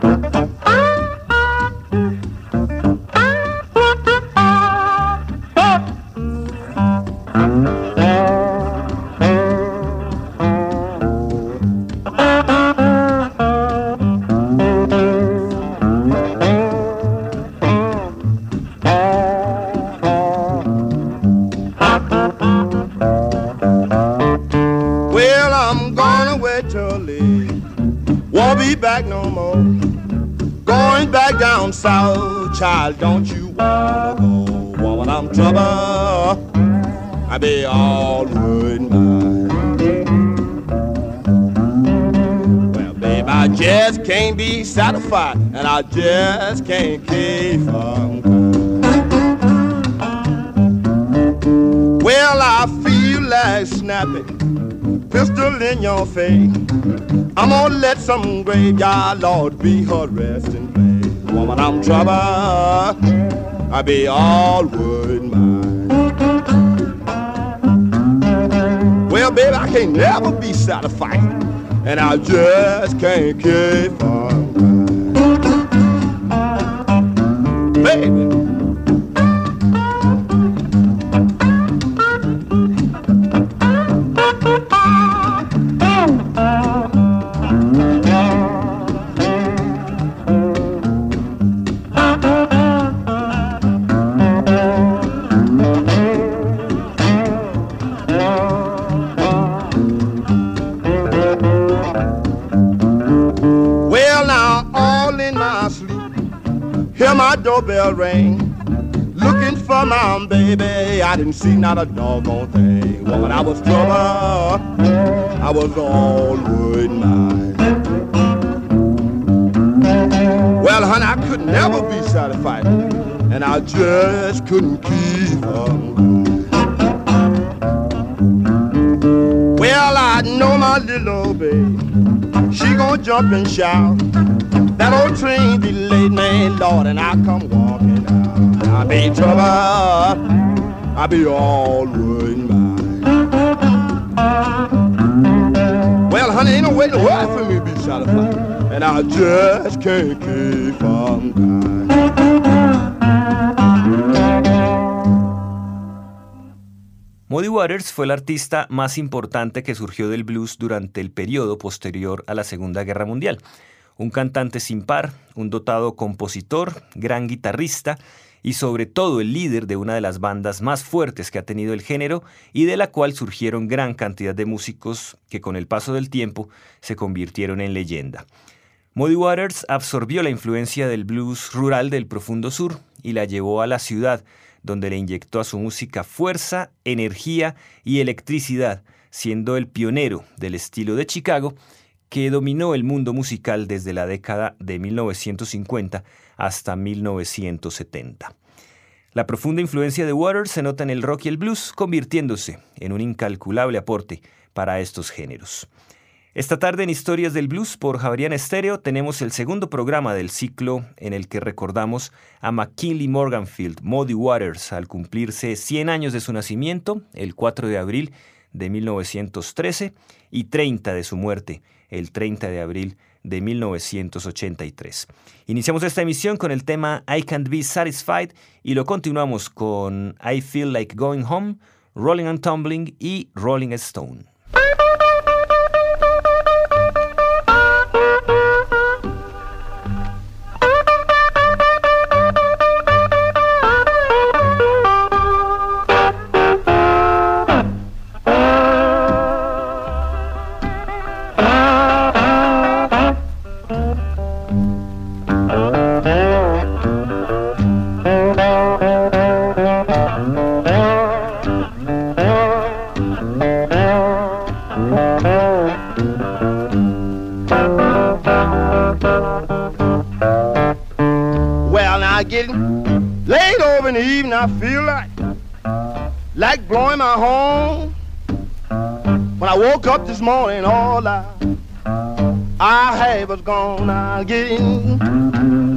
child, satisfied, and I just can't keep from Well, I feel like snapping pistol in your face. I'm gonna let some graveyard lord be her resting place. Woman, I'm trouble. I be all wood mine. Well, baby, I can't never be satisfied, and I just can't keep on. Doorbell ring. Looking for my baby, I didn't see not a doggone thing. Woman, I was trouble, I was all wood mine. Well, honey, I could never be satisfied, and I just couldn't keep on. Well, I know my little baby, she gonna jump and shout. That old train delayed me, Lord, and I come walking out. I be trouble, I be all ruined Well, honey, ain't no way to work for me to be satisfied, and I just can't keep on Muddy Waters fue el artista más importante que surgió del blues durante el periodo posterior a la Segunda Guerra Mundial un cantante sin par, un dotado compositor, gran guitarrista y sobre todo el líder de una de las bandas más fuertes que ha tenido el género y de la cual surgieron gran cantidad de músicos que con el paso del tiempo se convirtieron en leyenda. Muddy Waters absorbió la influencia del blues rural del profundo sur y la llevó a la ciudad, donde le inyectó a su música fuerza, energía y electricidad, siendo el pionero del estilo de Chicago que dominó el mundo musical desde la década de 1950 hasta 1970. La profunda influencia de Waters se nota en el rock y el blues, convirtiéndose en un incalculable aporte para estos géneros. Esta tarde en Historias del Blues por Javerian Estéreo tenemos el segundo programa del ciclo en el que recordamos a McKinley Morganfield, Muddy Waters, al cumplirse 100 años de su nacimiento, el 4 de abril de 1913, y 30 de su muerte, el 30 de abril de 1983. Iniciamos esta emisión con el tema I Can't Be Satisfied y lo continuamos con I Feel Like Going Home, Rolling and Tumbling y Rolling Stone. This morning, all I I had was gone. Getting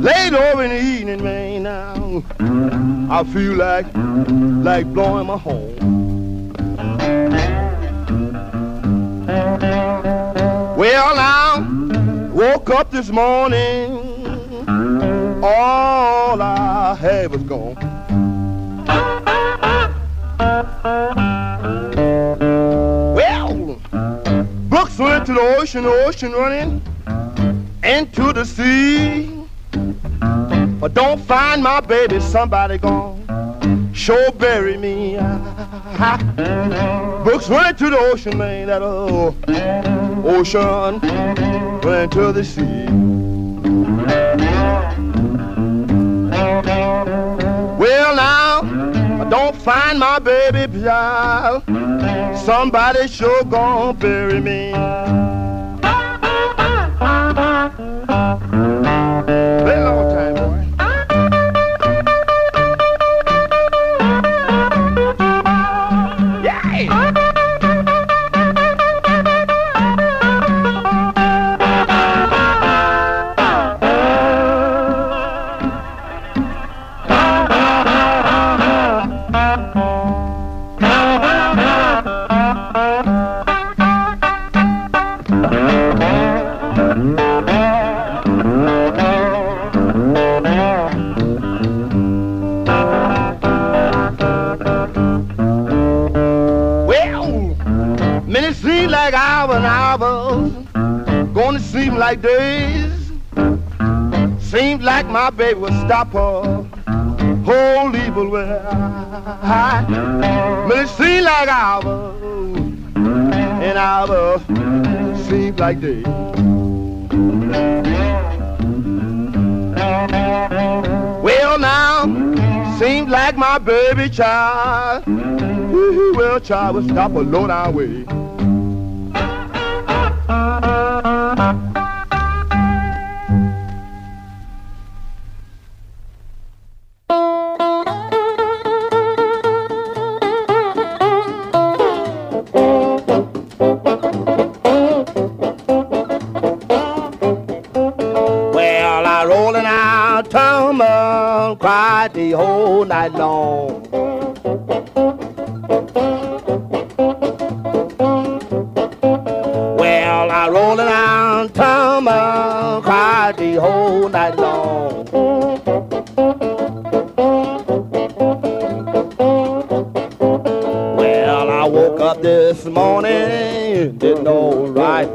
late over in the evening, man. Now I feel like like blowing my horn. Well, now woke up this morning all I have ocean, ocean running into the sea. But don't find my baby, somebody gone. Sure bury me. Books went to the ocean, man, that old ocean went to the sea. Well, now, I don't find my baby child. Somebody sure gonna bury me. Bello like days. Seems like my baby would stop her whole evil way. Minutes seem like hours and hours seem like days. Well now, seems like my baby child, well child will stop a low down way. Tumble, cried the whole night long. Well, I rolling out, tumble, cried the whole night long. Well, I woke up this morning, didn't know right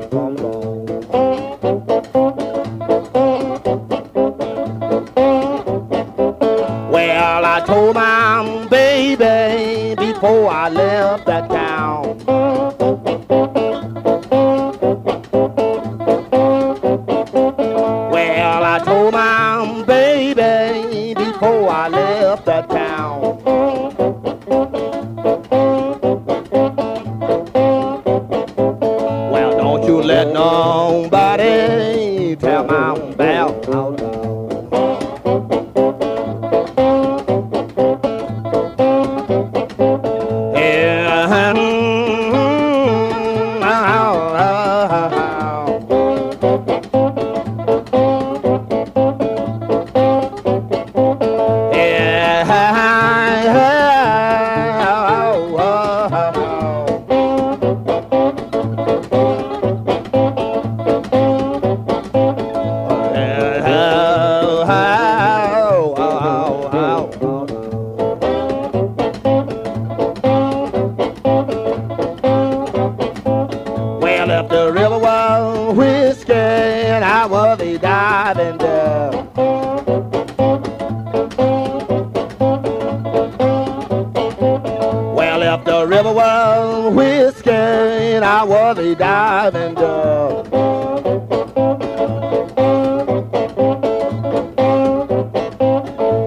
the river was whiskey and I was a diving dove.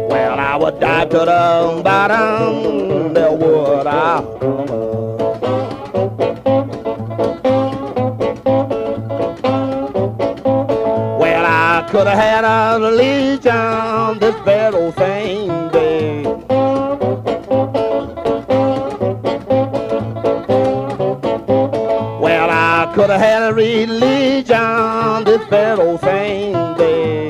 Well, I would dive to the bottom, there would I. Well, I could have had a legion religion this very same day.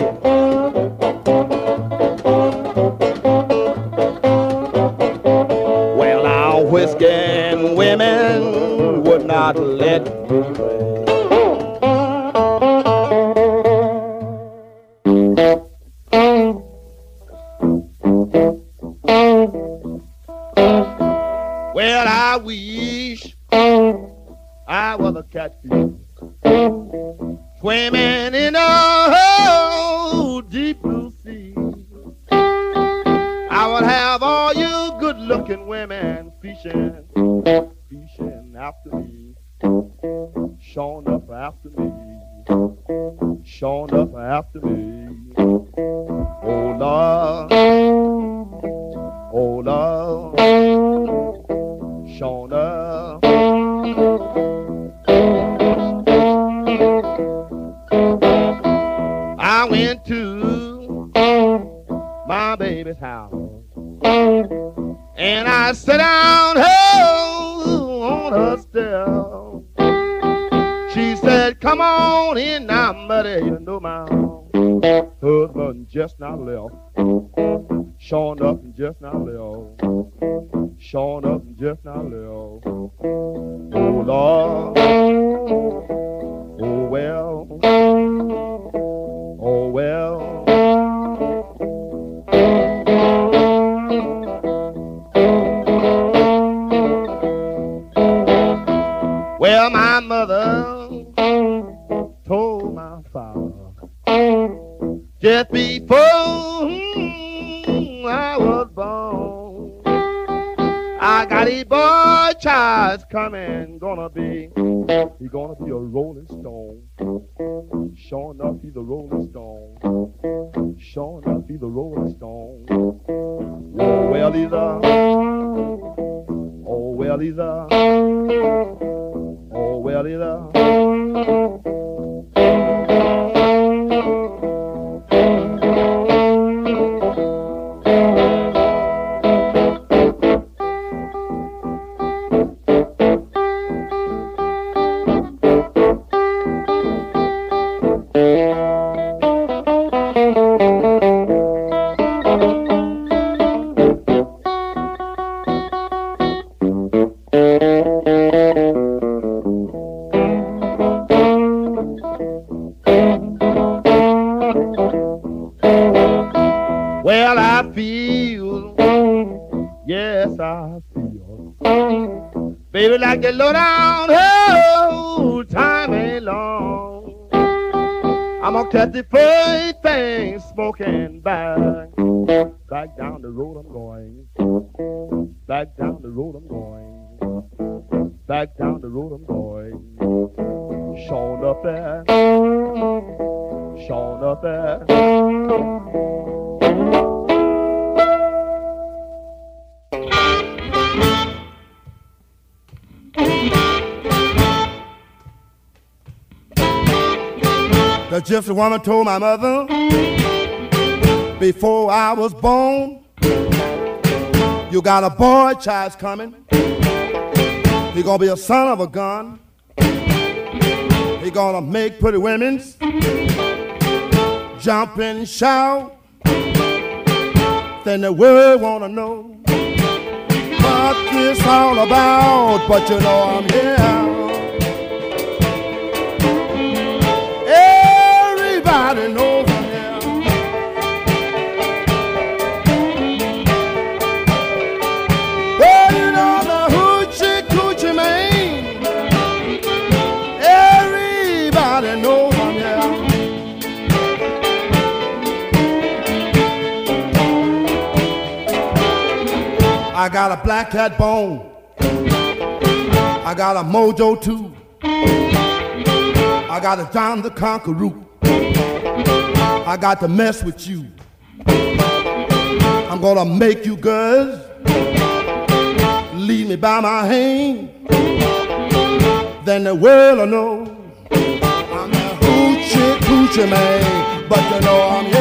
Well, now whiskey and women would not let on in now, buddy. You know my husband just now left. Showing up and just now left. Showing up and just now left. Oh Lord. Oh well. Oh well. Well, my mother just before hmm, I was born, I got a boy child coming, gonna be, he gonna be a rolling stone. Sure enough, he's a rolling stone. Sure enough, he's a rolling stone. Oh, well, he's a, oh, well, he's a, oh, well, he's a. I'm the first thing smoking back, back down the road I'm going, back down the road I'm going, back down the road I'm going. Showing up there, showing up there. The gypsy woman told my mother before I was born, you got a boy child's coming. He gonna be a son of a gun. He gonna make pretty women jump and shout. Then the world wanna know what this all about. But you know I'm here. Everybody knows I'm. Well, you know the hoochie coochie man. Everybody knows I'm. I got a black cat bone. I got a mojo too. I got a John the Conqueror. I got to mess with you. I'm gonna make you girls lead me by my hand. Then the world will know I'm a hoochie coochie man. But you know I'm here.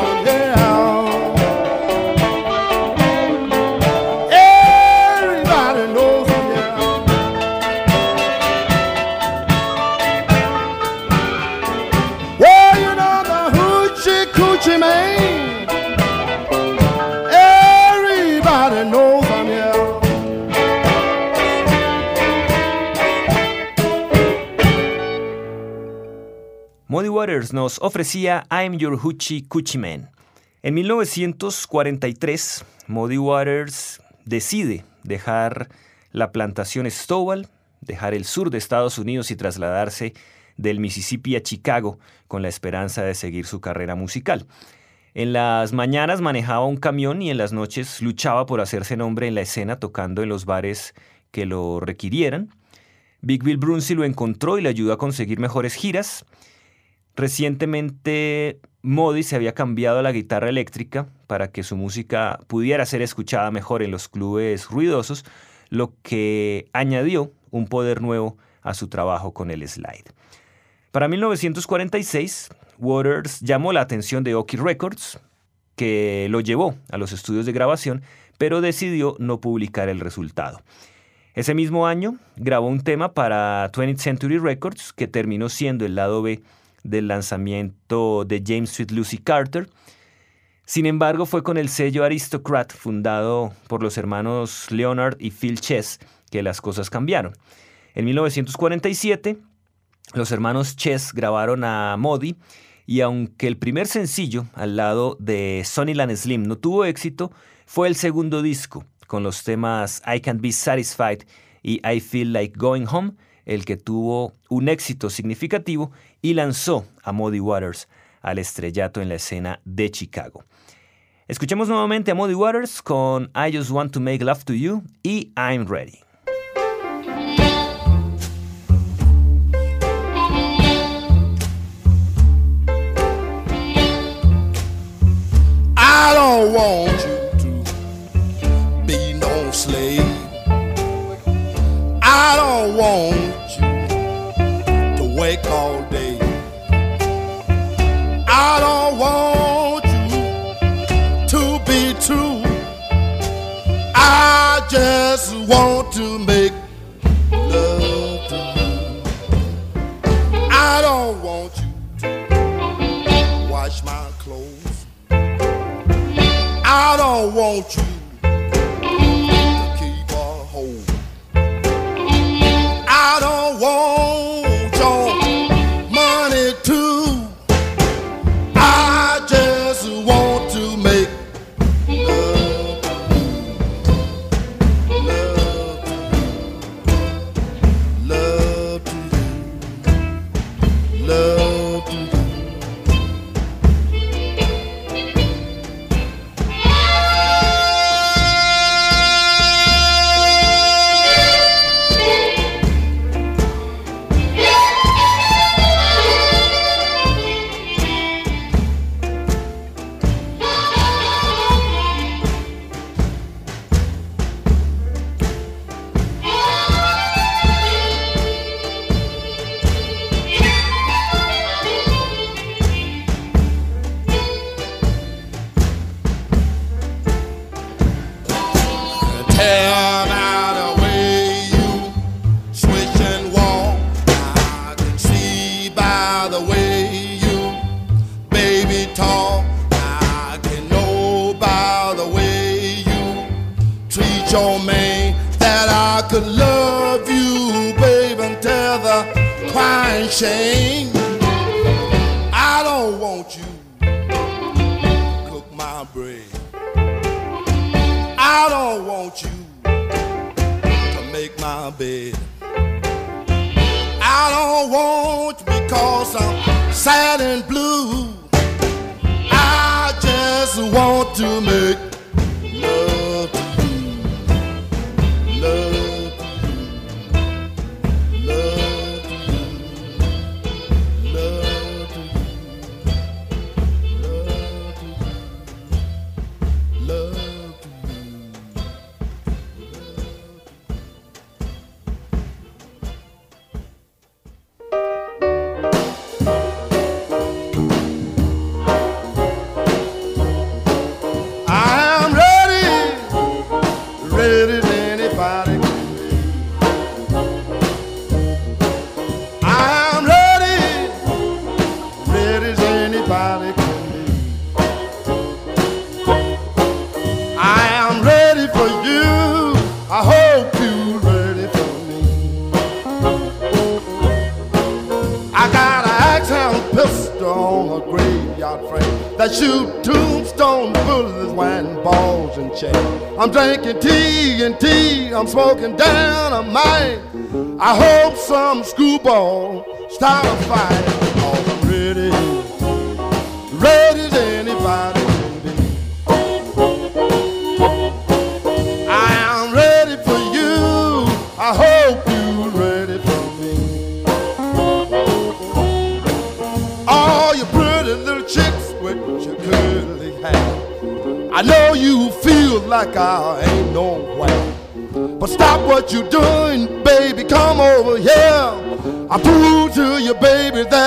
Muddy Waters nos ofrecía I'm Your Hoochie Coochie Man. En 1943, Muddy Waters decide dejar la plantación Stowell, dejar el sur de Estados Unidos y trasladarse del Mississippi a Chicago con la esperanza de seguir su carrera musical. En las mañanas manejaba un camión y en las noches luchaba por hacerse nombre en la escena tocando en los bares que lo requirieran. Big Bill Brunsey lo encontró y le ayudó a conseguir mejores giras. Recientemente Modi se había cambiado a la guitarra eléctrica para que su música pudiera ser escuchada mejor en los clubes ruidosos, lo que añadió un poder nuevo a su trabajo con el slide. Para 1946, Waters llamó la atención de Oki Records, que lo llevó a los estudios de grabación, pero decidió no publicar el resultado. Ese mismo año grabó un tema para 20th Century Records que terminó siendo el lado B del lanzamiento de James Sweet Lucy Carter. Sin embargo, fue con el sello Aristocrat, fundado por los hermanos Leonard y Phil Chess, que las cosas cambiaron. En 1947, los hermanos Chess grabaron a Modi y aunque el primer sencillo al lado de Sonnyland Slim no tuvo éxito, fue el segundo disco con los temas I Can't Be Satisfied y I Feel Like Going Home, el que tuvo un éxito significativo y lanzó a Muddy Waters al estrellato en la escena de Chicago. Escuchemos nuevamente a Muddy Waters con I Just Want to Make Love to You y I'm Ready. I don't want you to be no slave. I don't want you to wake all day. I don't want you to be true. I just want to make love to you. I don't want you to wash my clothes. I don't want you smoking down a mine. I hope some screwball start a fight,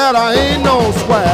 that I ain't no square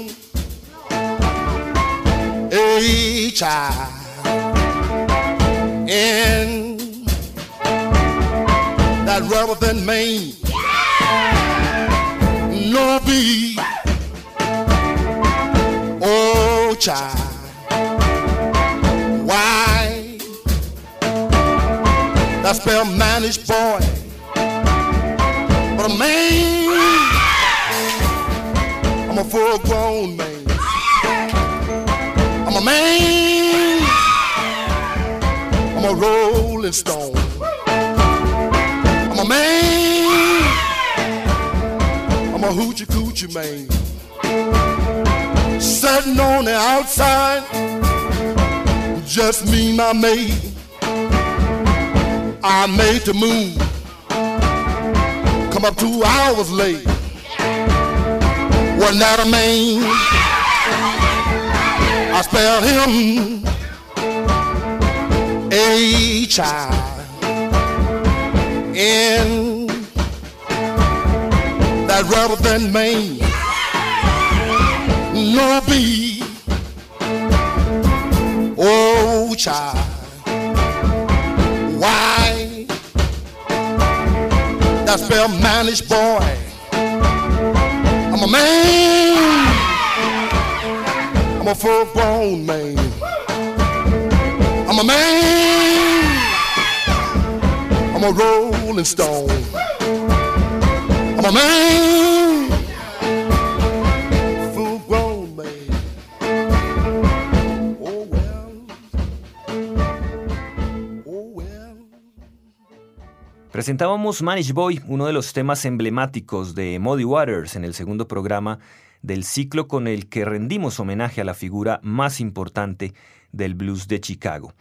H I N. That rubber than Maine. Yeah! No B. Oh, child. I spell manish boy. But a man, I'm a full grown man. I'm a man, I'm a rolling stone. I'm a man, I'm a hoochie coochie man. Sitting on the outside, just me, my mate. I made the move. Come up two hours late. Wasn't that a man? I spelled him H I N. That rather than Maine. No B. Oh, child. Why? That spell manish boy. I'm a man. I'm a full grown man. I'm a man. I'm a rolling stone. I'm a man. Full grown man. Oh well. Oh well. Presentábamos Manish Boy, uno de los temas emblemáticos de Muddy Waters en el segundo programa del ciclo con el que rendimos homenaje a la figura más importante del blues de Chicago.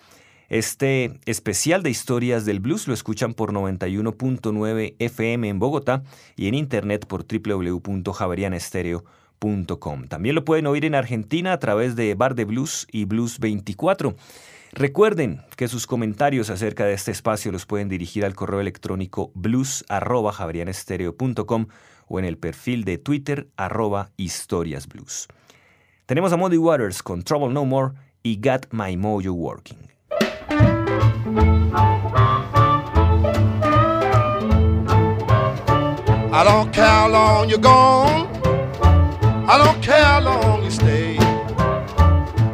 Este especial de historias del blues lo escuchan por 91.9 FM en Bogotá y en internet por www.javerianestereo.com. También lo pueden oír en Argentina a través de Bar de Blues y Blues 24. Recuerden que sus comentarios acerca de este espacio los pueden dirigir al correo electrónico blues.javerianestereo.com o en el perfil de Twitter arroba historiasblues. Tenemos a Muddy Waters con Trouble No More y Got My Mojo Working. I don't care how long you're gone. I don't care how long you stay.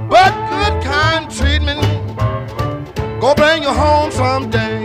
But good kind treatment go bring you home someday.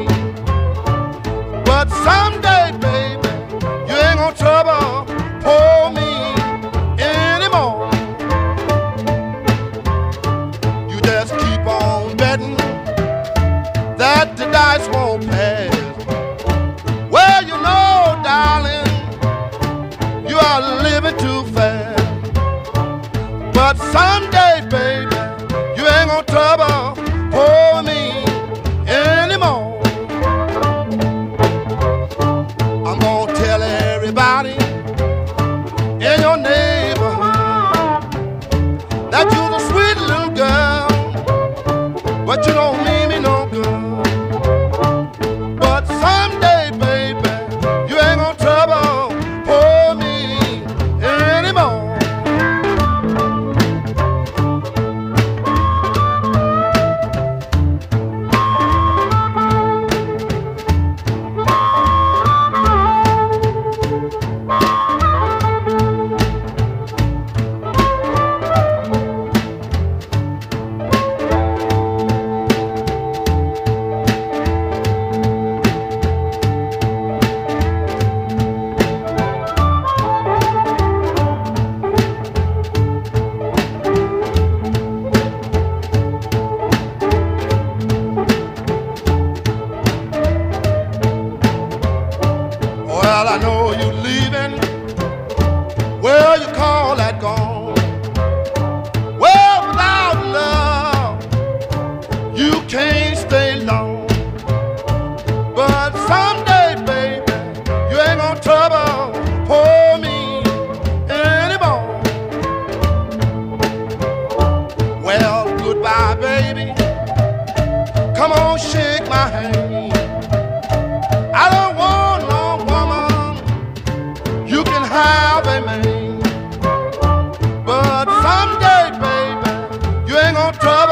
You trouble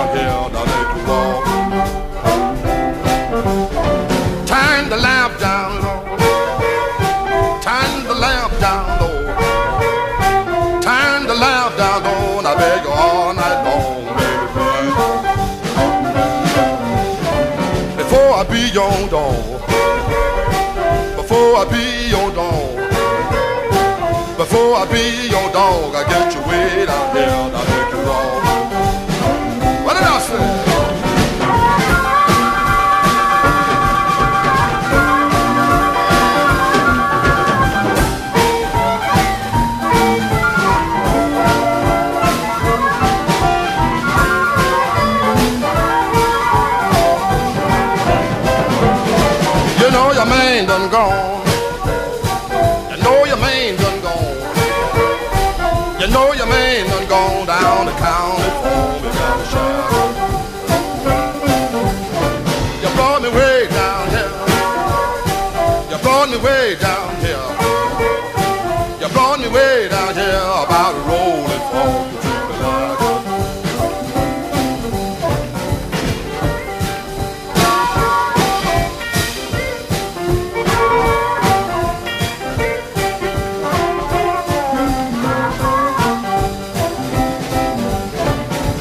down here, let you walk. Turn the lamp down low. Turn the lamp down low. Turn the lamp down low, and I beg you all night long, baby. Before I be your dog before I be your dog. Before I be your dog, I get you way down here, I make you wrong. Way down here. You brought me way down here about rolling for the light.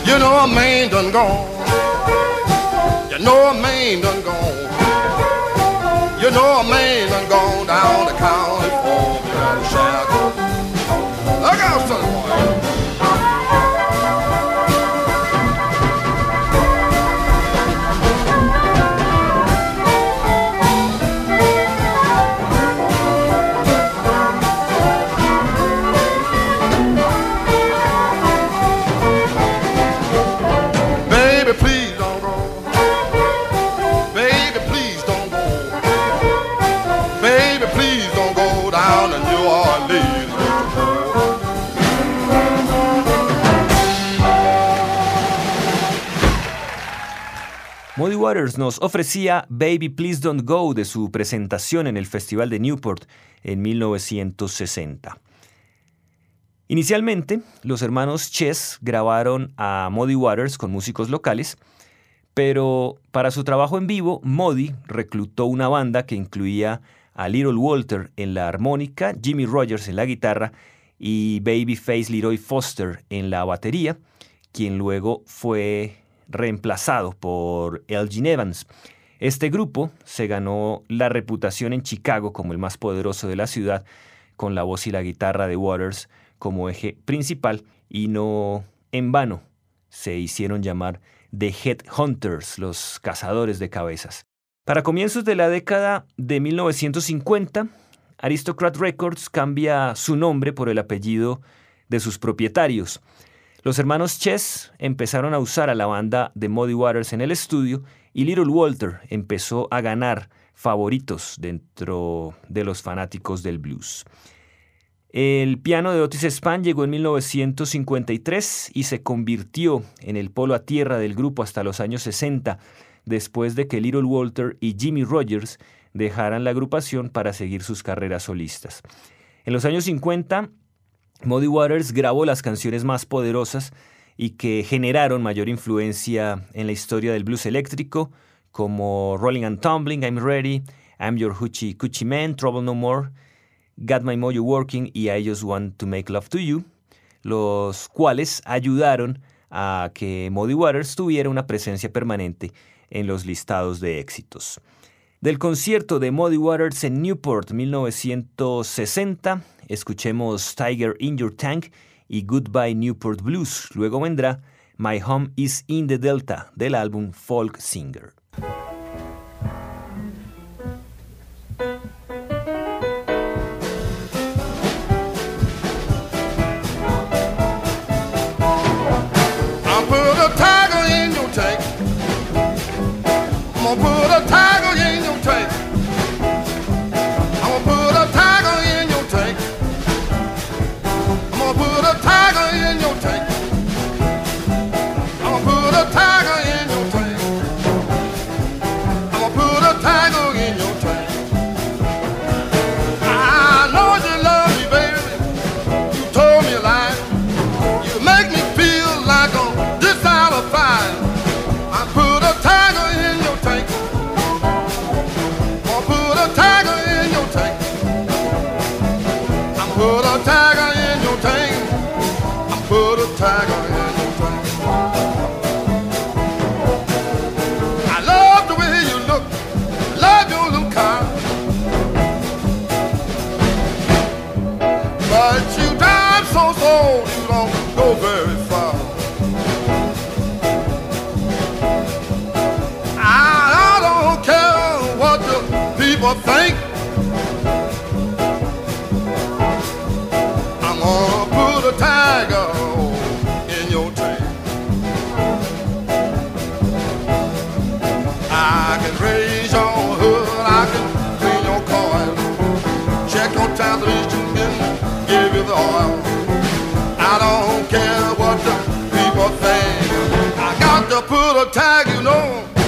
You know a man done gone. You know a man done gone. You know a man Waters nos ofrecía Baby Please Don't Go de su presentación en el Festival de Newport en 1960. Inicialmente, los hermanos Chess grabaron a Muddy Waters con músicos locales, pero para su trabajo en vivo, Muddy reclutó una banda que incluía a Little Walter en la armónica, Jimmy Rogers en la guitarra y Babyface Leroy Foster en la batería, quien luego fue reemplazado por Elgin Evans. Este grupo se ganó la reputación en Chicago como el más poderoso de la ciudad, con la voz y la guitarra de Waters como eje principal, y no en vano se hicieron llamar The Headhunters, los cazadores de cabezas. Para comienzos de la década de 1950, Aristocrat Records cambia su nombre por el apellido de sus propietarios. Los hermanos Chess empezaron a usar a la banda de Muddy Waters en el estudio y Little Walter empezó a ganar favoritos dentro de los fanáticos del blues. El piano de Otis Spann llegó en 1953 y se convirtió en el polo a tierra del grupo hasta los años 60, después de que Little Walter y Jimmy Rogers dejaran la agrupación para seguir sus carreras solistas. En los años 50, Muddy Waters grabó las canciones más poderosas y que generaron mayor influencia en la historia del blues eléctrico, como Rolling and Tumbling, I'm Ready, I'm Your Hoochie Coochie Man, Trouble No More, Got My Mojo Working y I Just Want to Make Love to You, los cuales ayudaron a que Muddy Waters tuviera una presencia permanente en los listados de éxitos. Del concierto de Muddy Waters en Newport 1960, escuchemos Tiger in Your Tank y Goodbye Newport Blues. Luego vendrá My Home is in the Delta del álbum Folk Singer. In your tank. tiger. put a tag, you know.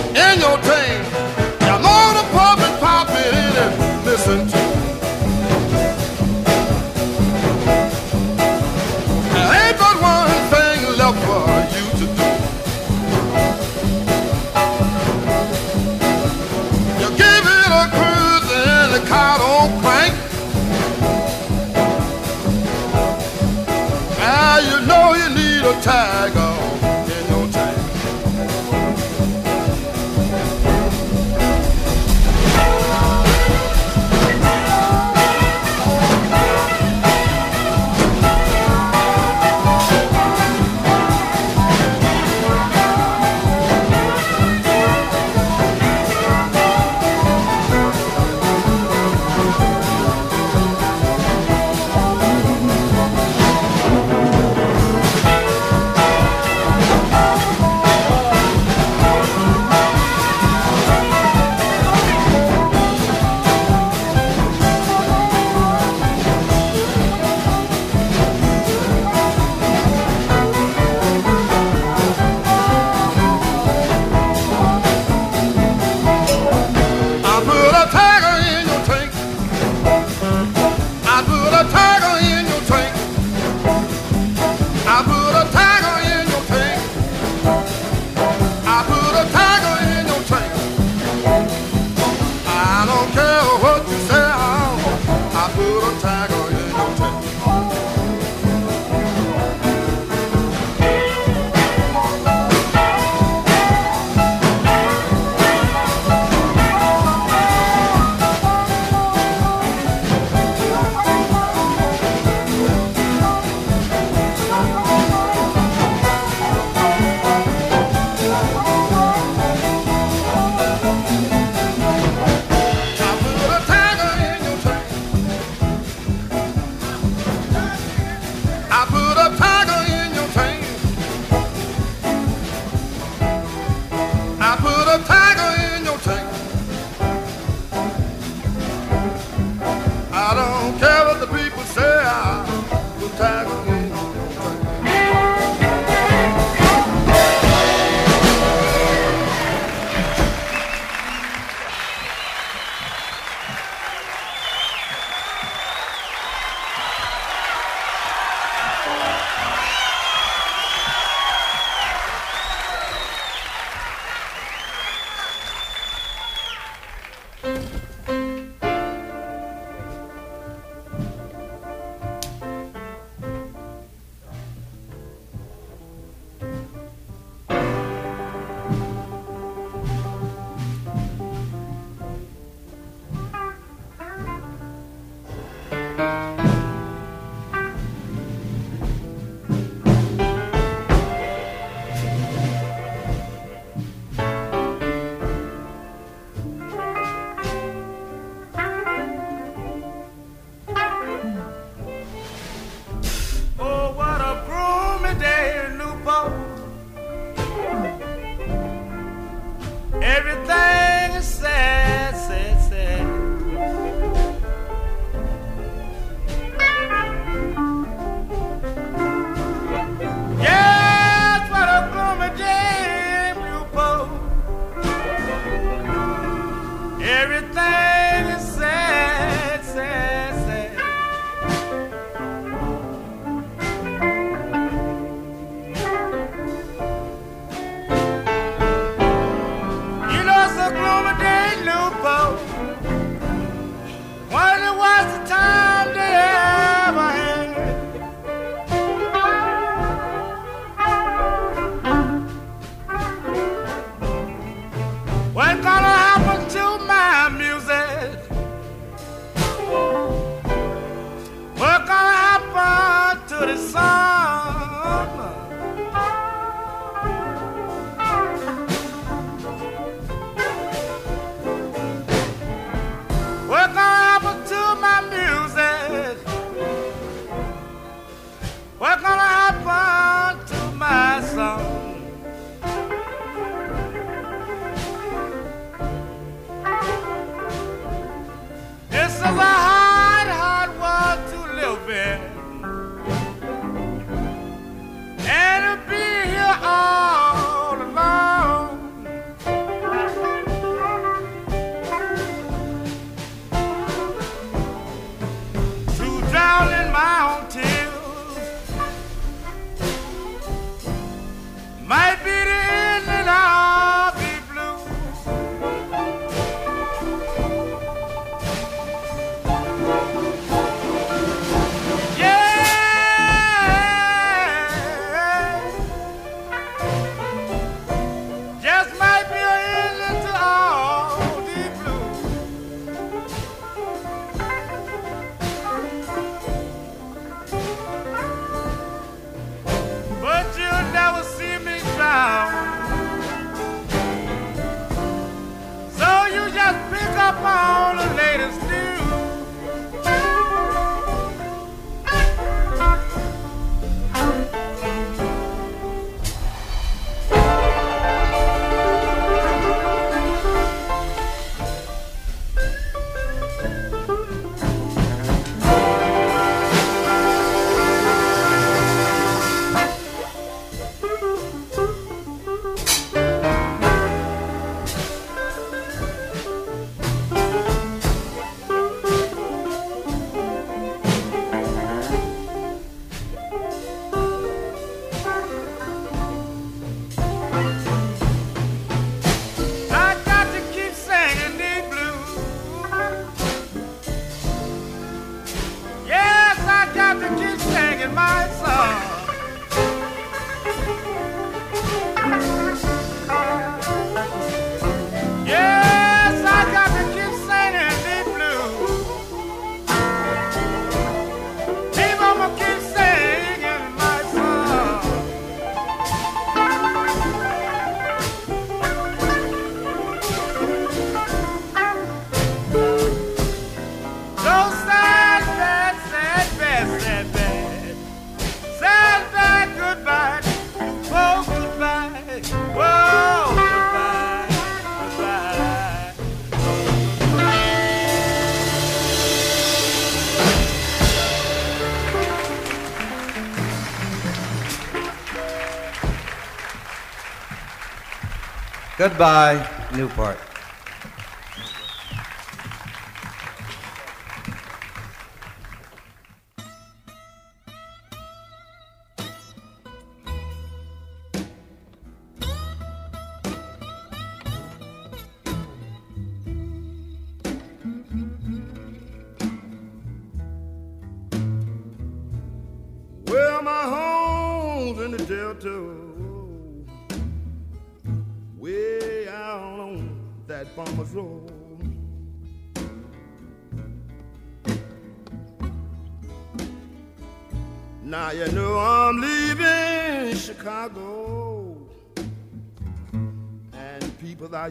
Goodbye, Newport.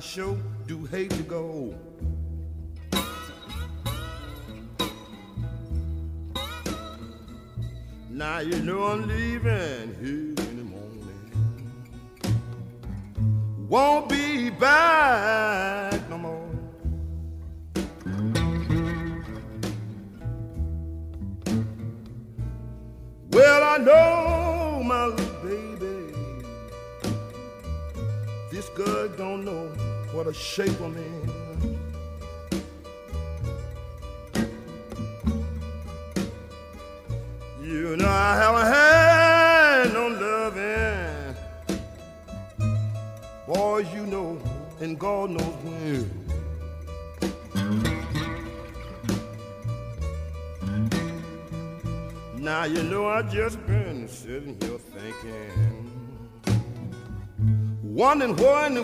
Sure do hate to go. Now you know I'm leaving here in the morning. Won't be back no more. Well, I know my This girl don't know what a shape I'm in. You know I haven't had no loving. Boys, you know, and God knows when. Now you know I just been sitting here thinking wondering where in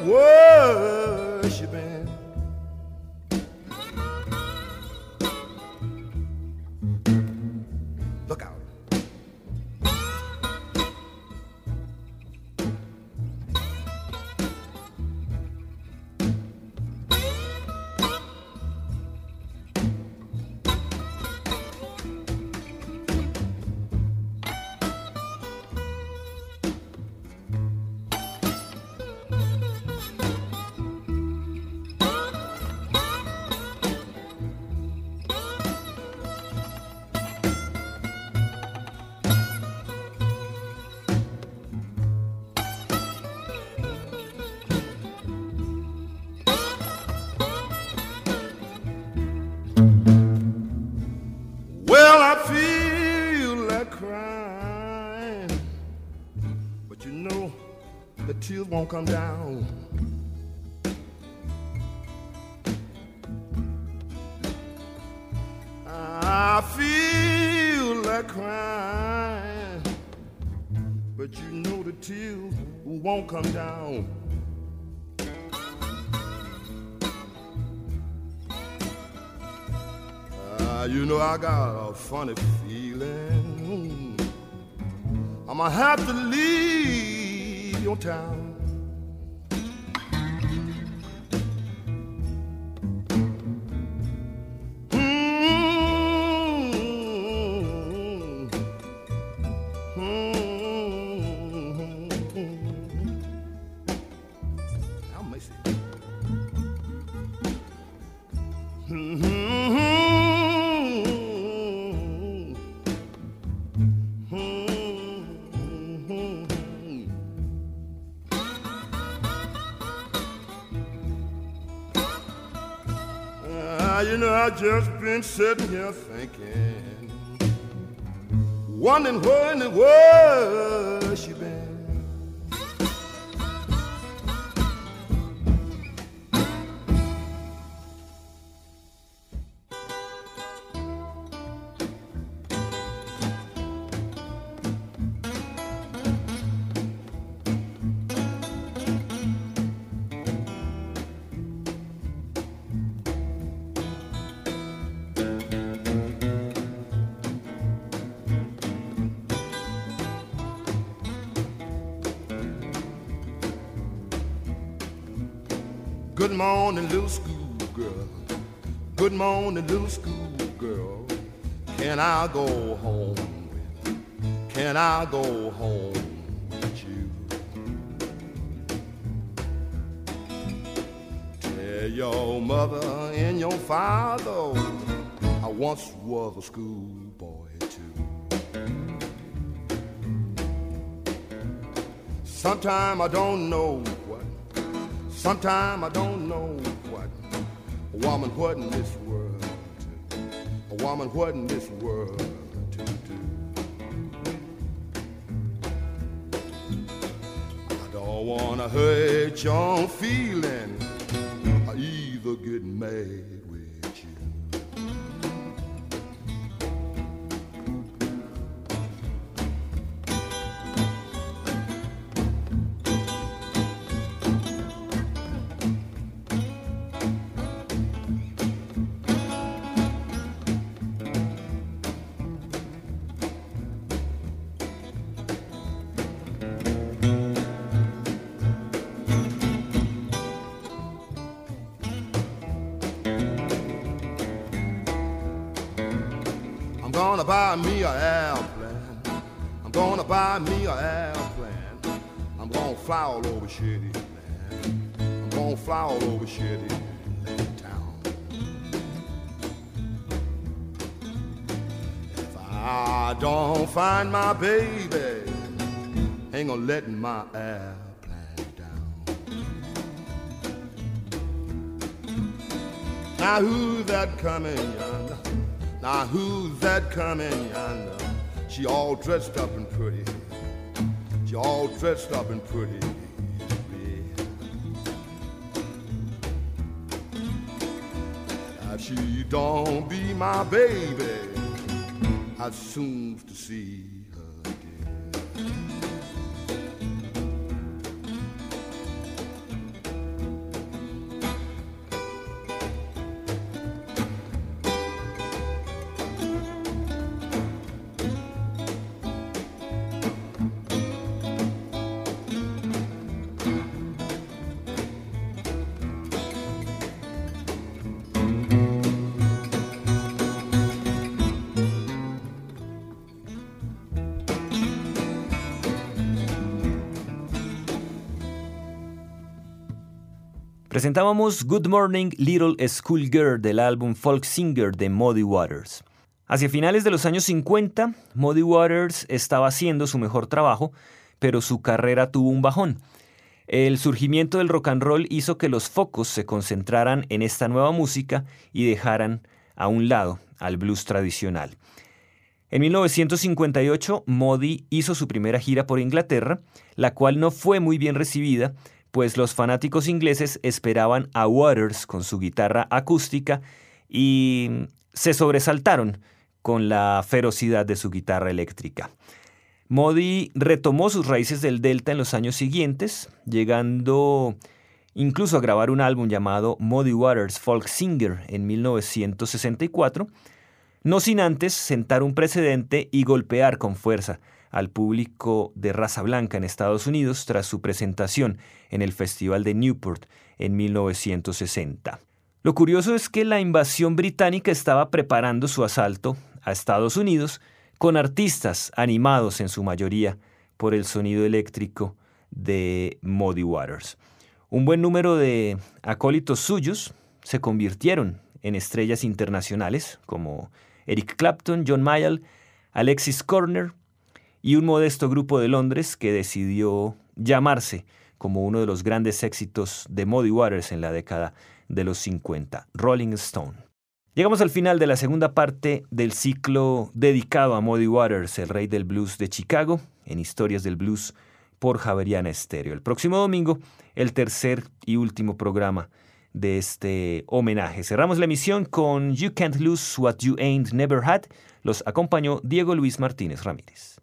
won't come down. I feel like crying, but you know the tears won't come down. Uh, you know I got a funny feeling. I'ma have to leave your town. Just been sitting here thinking, wondering where in the world morning, little schoolgirl. Good morning, little schoolgirl. Can I go home? Can I go home with you? Your mother and your father I once was a schoolboy too. Sometime I don't know Sometimes I don't know what a woman what in this world a woman what in this world to do. I don't wanna hurt your feeling or either get mad. Buy me a airplane. I'm gonna buy me a airplane. I'm gonna fly all over shitty land. I'm gonna fly all over shitty town. If I don't find my baby, ain't gonna let my airplane down. Now who's that coming yonder? Now who's that coming yonder? She all dressed up and pretty. She all dressed up and pretty. If she don't be my baby, I'd soon to see Presentábamos Good Morning Little School Girl del álbum Folk Singer de Muddy Waters. Hacia finales de los años 50, Muddy Waters estaba haciendo su mejor trabajo, pero su carrera tuvo un bajón. El surgimiento del rock and roll hizo que los focos se concentraran en esta nueva música y dejaran a un lado al blues tradicional. En 1958, Muddy hizo su primera gira por Inglaterra, la cual no fue muy bien recibida, pues los fanáticos ingleses esperaban a Waters con su guitarra acústica y se sobresaltaron con la ferocidad de su guitarra eléctrica. Modi retomó sus raíces del Delta en los años siguientes, llegando incluso a grabar un álbum llamado Muddy Waters Folk Singer en 1964, no sin antes sentar un precedente y golpear con fuerza al público de raza blanca en Estados Unidos tras su presentación en el Festival de Newport en 1960. Lo curioso es que la invasión británica estaba preparando su asalto a Estados Unidos con artistas animados en su mayoría por el sonido eléctrico de Muddy Waters. Un buen número de acólitos suyos se convirtieron en estrellas internacionales como Eric Clapton, John Mayall, Alexis Corner, y un modesto grupo de Londres que decidió llamarse como uno de los grandes éxitos de Muddy Waters en la década de los 50, Rolling Stone. Llegamos al final de la segunda parte del ciclo dedicado a Muddy Waters, el rey del blues de Chicago, en Historias del Blues por Javeriana Estéreo. El próximo domingo, el tercer y último programa de este homenaje. Cerramos la emisión con You Can't Lose What You Ain't Never Had. Los acompañó Diego Luis Martínez Ramírez.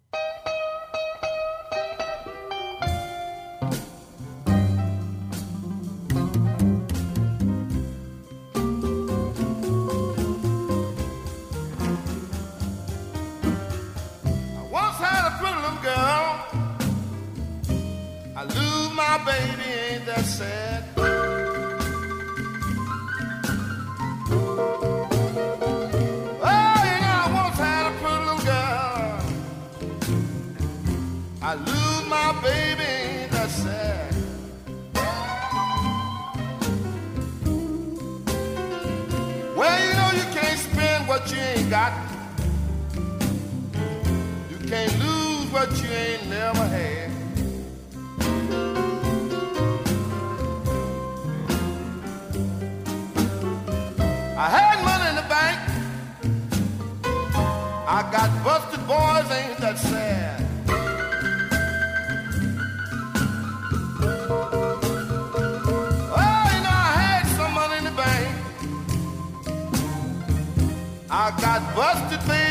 I got busted, baby,